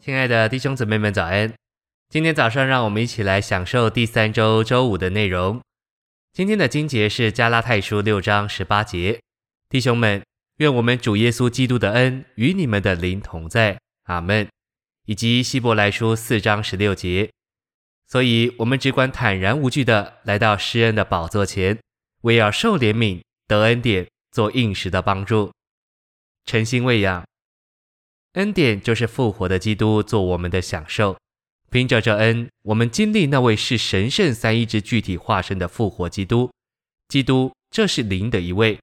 亲爱的弟兄姊妹们，早安！今天早上，让我们一起来享受第三周周五的内容。今天的经节是加拉太书六章十八节。弟兄们，愿我们主耶稣基督的恩与你们的灵同在，阿门。以及希伯来书四章十六节。所以，我们只管坦然无惧地来到施恩的宝座前，为要受怜悯、得恩典、做应时的帮助。诚心喂养。恩典就是复活的基督做我们的享受，凭着这恩，我们经历那位是神圣三一之具体化身的复活基督。基督，这是灵的一位，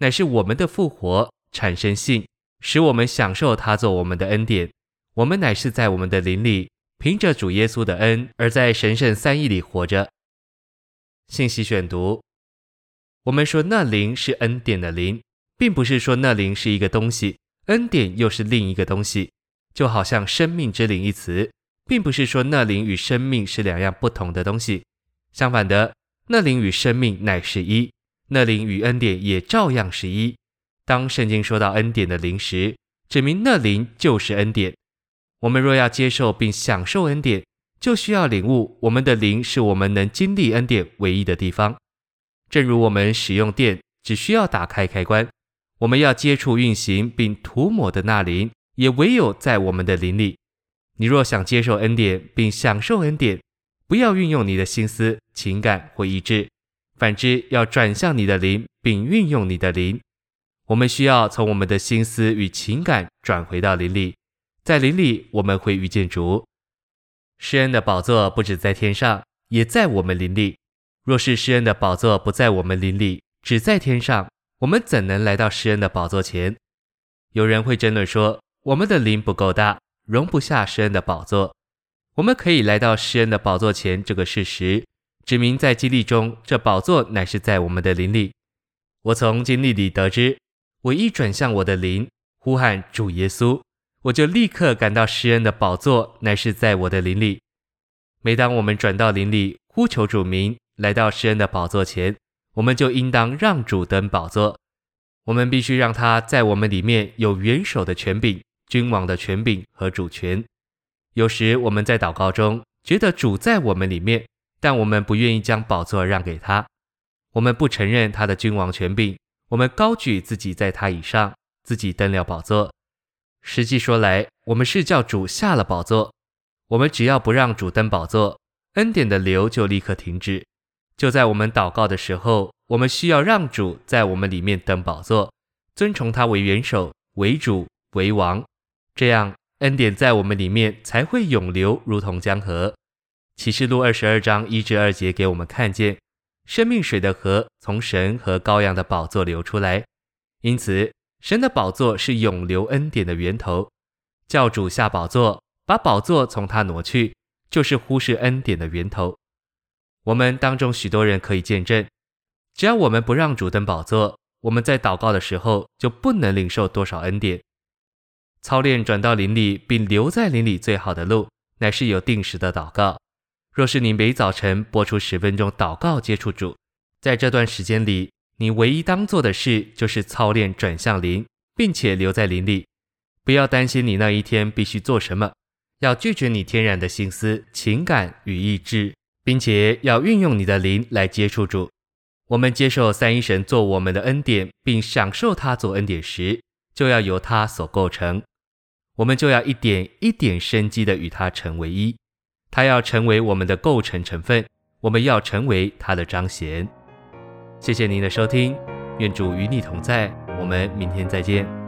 乃是我们的复活产生性，使我们享受他做我们的恩典。我们乃是在我们的灵里。凭着主耶稣的恩，而在神圣三一里活着。信息选读：我们说那灵是恩典的灵，并不是说那灵是一个东西，恩典又是另一个东西。就好像生命之灵一词，并不是说那灵与生命是两样不同的东西。相反的，那灵与生命乃是一，那灵与恩典也照样是一。当圣经说到恩典的灵时，指明那灵就是恩典。我们若要接受并享受恩典，就需要领悟，我们的灵是我们能经历恩典唯一的地方。正如我们使用电，只需要打开开关，我们要接触运行并涂抹的那灵，也唯有在我们的灵里。你若想接受恩典并享受恩典，不要运用你的心思、情感或意志，反之要转向你的灵，并运用你的灵。我们需要从我们的心思与情感转回到灵里。在灵里，我们会遇见主。施恩的宝座不止在天上，也在我们灵里。若是施恩的宝座不在我们灵里，只在天上，我们怎能来到施恩的宝座前？有人会争论说，我们的灵不够大，容不下施恩的宝座。我们可以来到施恩的宝座前，这个事实，指明在经历中，这宝座乃是在我们的灵里。我从经历里得知，我一转向我的灵，呼喊主耶稣。我就立刻感到施恩的宝座乃是在我的灵里。每当我们转到灵里，呼求主名，来到施恩的宝座前，我们就应当让主登宝座。我们必须让他在我们里面有元首的权柄、君王的权柄和主权。有时我们在祷告中觉得主在我们里面，但我们不愿意将宝座让给他。我们不承认他的君王权柄，我们高举自己在他以上，自己登了宝座。实际说来，我们是叫主下了宝座。我们只要不让主登宝座，恩典的流就立刻停止。就在我们祷告的时候，我们需要让主在我们里面登宝座，尊崇他为元首、为主、为王。这样，恩典在我们里面才会永流，如同江河。启示录二十二章一至二节给我们看见，生命水的河从神和羔羊的宝座流出来。因此。神的宝座是永流恩典的源头，教主下宝座，把宝座从他挪去，就是忽视恩典的源头。我们当中许多人可以见证，只要我们不让主登宝座，我们在祷告的时候就不能领受多少恩典。操练转到林里并留在林里最好的路，乃是有定时的祷告。若是你每早晨播出十分钟祷告接触主，在这段时间里，你唯一当做的事就是操练转向林，并且留在林里。不要担心你那一天必须做什么，要拒绝你天然的心思、情感与意志，并且要运用你的灵来接触主。我们接受三一神做我们的恩典，并享受他做恩典时，就要由他所构成。我们就要一点一点生机的与他成为一。他要成为我们的构成成分，我们要成为他的彰显。谢谢您的收听，愿主与你同在，我们明天再见。